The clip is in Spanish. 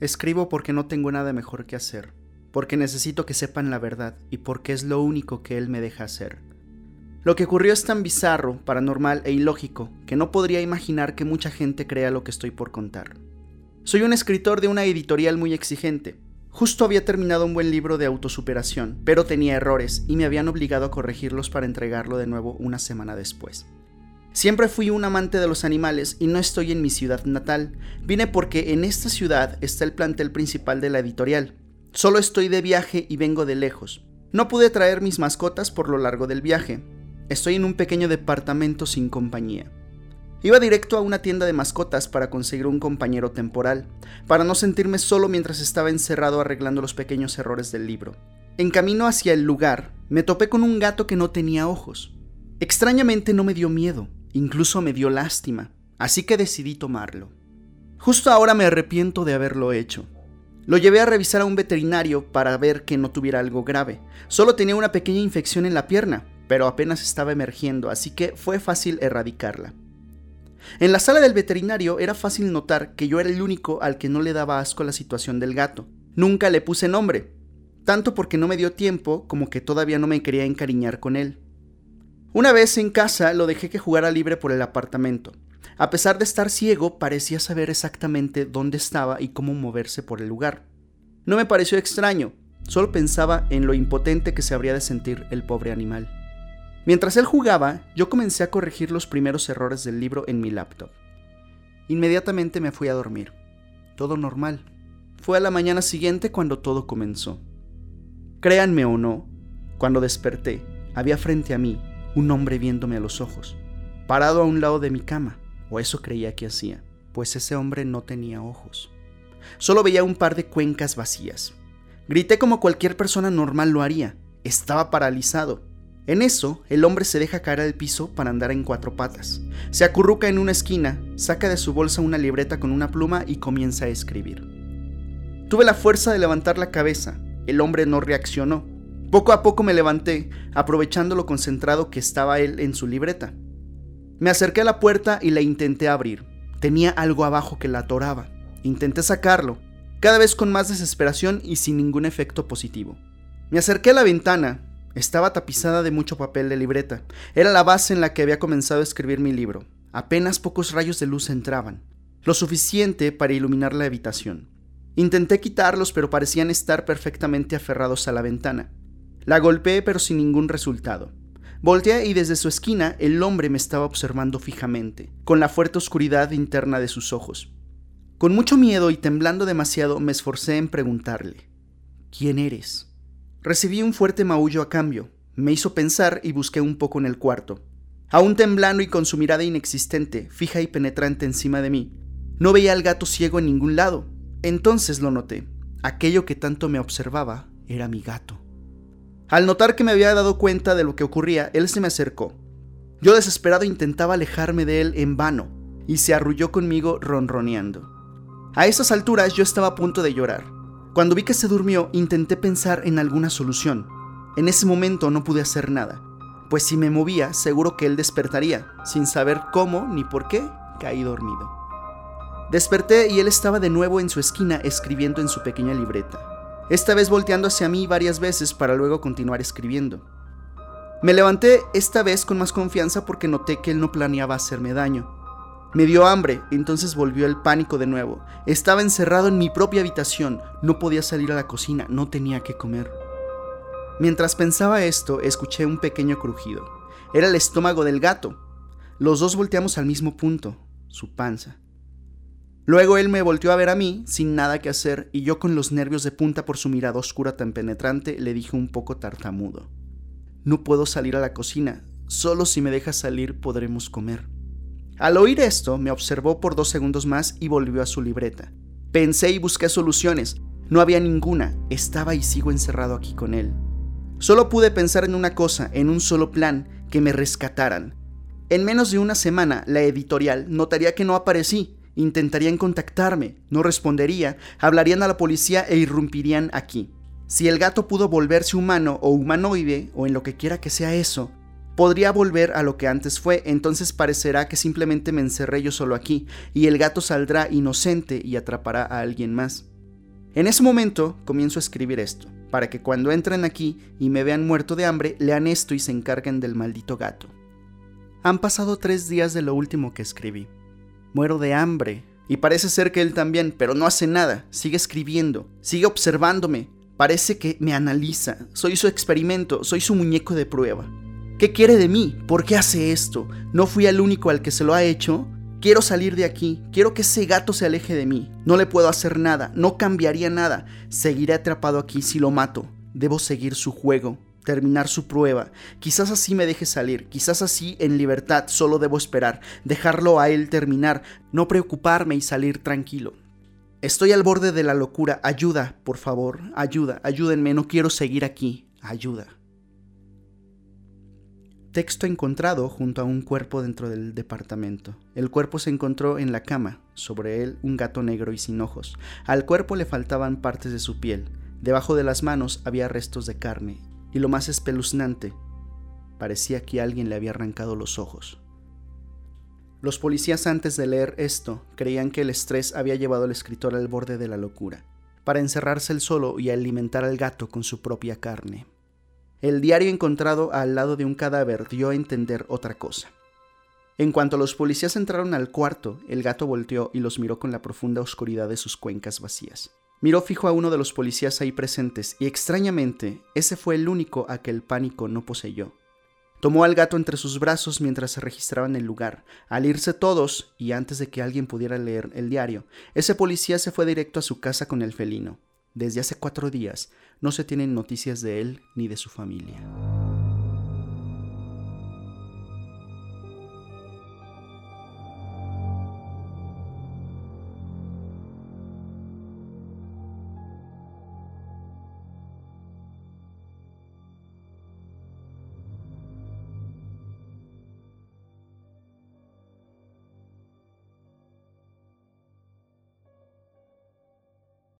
Escribo porque no tengo nada mejor que hacer, porque necesito que sepan la verdad y porque es lo único que él me deja hacer. Lo que ocurrió es tan bizarro, paranormal e ilógico que no podría imaginar que mucha gente crea lo que estoy por contar. Soy un escritor de una editorial muy exigente. Justo había terminado un buen libro de autosuperación, pero tenía errores y me habían obligado a corregirlos para entregarlo de nuevo una semana después. Siempre fui un amante de los animales y no estoy en mi ciudad natal. Vine porque en esta ciudad está el plantel principal de la editorial. Solo estoy de viaje y vengo de lejos. No pude traer mis mascotas por lo largo del viaje. Estoy en un pequeño departamento sin compañía. Iba directo a una tienda de mascotas para conseguir un compañero temporal, para no sentirme solo mientras estaba encerrado arreglando los pequeños errores del libro. En camino hacia el lugar, me topé con un gato que no tenía ojos. Extrañamente no me dio miedo, Incluso me dio lástima, así que decidí tomarlo. Justo ahora me arrepiento de haberlo hecho. Lo llevé a revisar a un veterinario para ver que no tuviera algo grave. Solo tenía una pequeña infección en la pierna, pero apenas estaba emergiendo, así que fue fácil erradicarla. En la sala del veterinario era fácil notar que yo era el único al que no le daba asco la situación del gato. Nunca le puse nombre, tanto porque no me dio tiempo como que todavía no me quería encariñar con él. Una vez en casa lo dejé que jugara libre por el apartamento. A pesar de estar ciego, parecía saber exactamente dónde estaba y cómo moverse por el lugar. No me pareció extraño, solo pensaba en lo impotente que se habría de sentir el pobre animal. Mientras él jugaba, yo comencé a corregir los primeros errores del libro en mi laptop. Inmediatamente me fui a dormir. Todo normal. Fue a la mañana siguiente cuando todo comenzó. Créanme o no, cuando desperté, había frente a mí un hombre viéndome a los ojos, parado a un lado de mi cama, o eso creía que hacía, pues ese hombre no tenía ojos. Solo veía un par de cuencas vacías. Grité como cualquier persona normal lo haría. Estaba paralizado. En eso, el hombre se deja caer al piso para andar en cuatro patas. Se acurruca en una esquina, saca de su bolsa una libreta con una pluma y comienza a escribir. Tuve la fuerza de levantar la cabeza. El hombre no reaccionó. Poco a poco me levanté, aprovechando lo concentrado que estaba él en su libreta. Me acerqué a la puerta y la intenté abrir. Tenía algo abajo que la atoraba. Intenté sacarlo, cada vez con más desesperación y sin ningún efecto positivo. Me acerqué a la ventana. Estaba tapizada de mucho papel de libreta. Era la base en la que había comenzado a escribir mi libro. Apenas pocos rayos de luz entraban, lo suficiente para iluminar la habitación. Intenté quitarlos, pero parecían estar perfectamente aferrados a la ventana. La golpeé pero sin ningún resultado. Volteé y desde su esquina el hombre me estaba observando fijamente, con la fuerte oscuridad interna de sus ojos. Con mucho miedo y temblando demasiado me esforcé en preguntarle, ¿quién eres? Recibí un fuerte maullo a cambio, me hizo pensar y busqué un poco en el cuarto. Aún temblando y con su mirada inexistente, fija y penetrante encima de mí, no veía al gato ciego en ningún lado. Entonces lo noté. Aquello que tanto me observaba era mi gato. Al notar que me había dado cuenta de lo que ocurría, él se me acercó. Yo desesperado intentaba alejarme de él en vano, y se arrulló conmigo ronroneando. A esas alturas yo estaba a punto de llorar. Cuando vi que se durmió, intenté pensar en alguna solución. En ese momento no pude hacer nada, pues si me movía, seguro que él despertaría, sin saber cómo ni por qué, caí dormido. Desperté y él estaba de nuevo en su esquina escribiendo en su pequeña libreta esta vez volteando hacia mí varias veces para luego continuar escribiendo. Me levanté esta vez con más confianza porque noté que él no planeaba hacerme daño. Me dio hambre, entonces volvió el pánico de nuevo. Estaba encerrado en mi propia habitación, no podía salir a la cocina, no tenía que comer. Mientras pensaba esto, escuché un pequeño crujido. Era el estómago del gato. Los dos volteamos al mismo punto, su panza. Luego él me volteó a ver a mí, sin nada que hacer, y yo con los nervios de punta por su mirada oscura tan penetrante, le dije un poco tartamudo. No puedo salir a la cocina, solo si me dejas salir podremos comer. Al oír esto, me observó por dos segundos más y volvió a su libreta. Pensé y busqué soluciones. No había ninguna. Estaba y sigo encerrado aquí con él. Solo pude pensar en una cosa, en un solo plan, que me rescataran. En menos de una semana, la editorial notaría que no aparecí, Intentarían contactarme, no respondería, hablarían a la policía e irrumpirían aquí. Si el gato pudo volverse humano o humanoide, o en lo que quiera que sea eso, podría volver a lo que antes fue, entonces parecerá que simplemente me encerré yo solo aquí, y el gato saldrá inocente y atrapará a alguien más. En ese momento comienzo a escribir esto, para que cuando entren aquí y me vean muerto de hambre, lean esto y se encarguen del maldito gato. Han pasado tres días de lo último que escribí. Muero de hambre, y parece ser que él también, pero no hace nada, sigue escribiendo, sigue observándome, parece que me analiza, soy su experimento, soy su muñeco de prueba. ¿Qué quiere de mí? ¿Por qué hace esto? ¿No fui el único al que se lo ha hecho? Quiero salir de aquí, quiero que ese gato se aleje de mí. No le puedo hacer nada, no cambiaría nada. Seguiré atrapado aquí si lo mato. Debo seguir su juego, terminar su prueba. Quizás así me deje salir, quizás así en libertad solo debo esperar, dejarlo a él terminar, no preocuparme y salir tranquilo. Estoy al borde de la locura, ayuda, por favor, ayuda, ayúdenme, no quiero seguir aquí, ayuda. Texto encontrado junto a un cuerpo dentro del departamento. El cuerpo se encontró en la cama, sobre él un gato negro y sin ojos. Al cuerpo le faltaban partes de su piel. Debajo de las manos había restos de carne. Y lo más espeluznante, parecía que alguien le había arrancado los ojos. Los policías antes de leer esto creían que el estrés había llevado al escritor al borde de la locura, para encerrarse él solo y alimentar al gato con su propia carne. El diario encontrado al lado de un cadáver dio a entender otra cosa. En cuanto los policías entraron al cuarto, el gato volteó y los miró con la profunda oscuridad de sus cuencas vacías. Miró fijo a uno de los policías ahí presentes y extrañamente ese fue el único a que el pánico no poseyó. Tomó al gato entre sus brazos mientras se registraba en el lugar. Al irse todos, y antes de que alguien pudiera leer el diario, ese policía se fue directo a su casa con el felino. Desde hace cuatro días no se tienen noticias de él ni de su familia.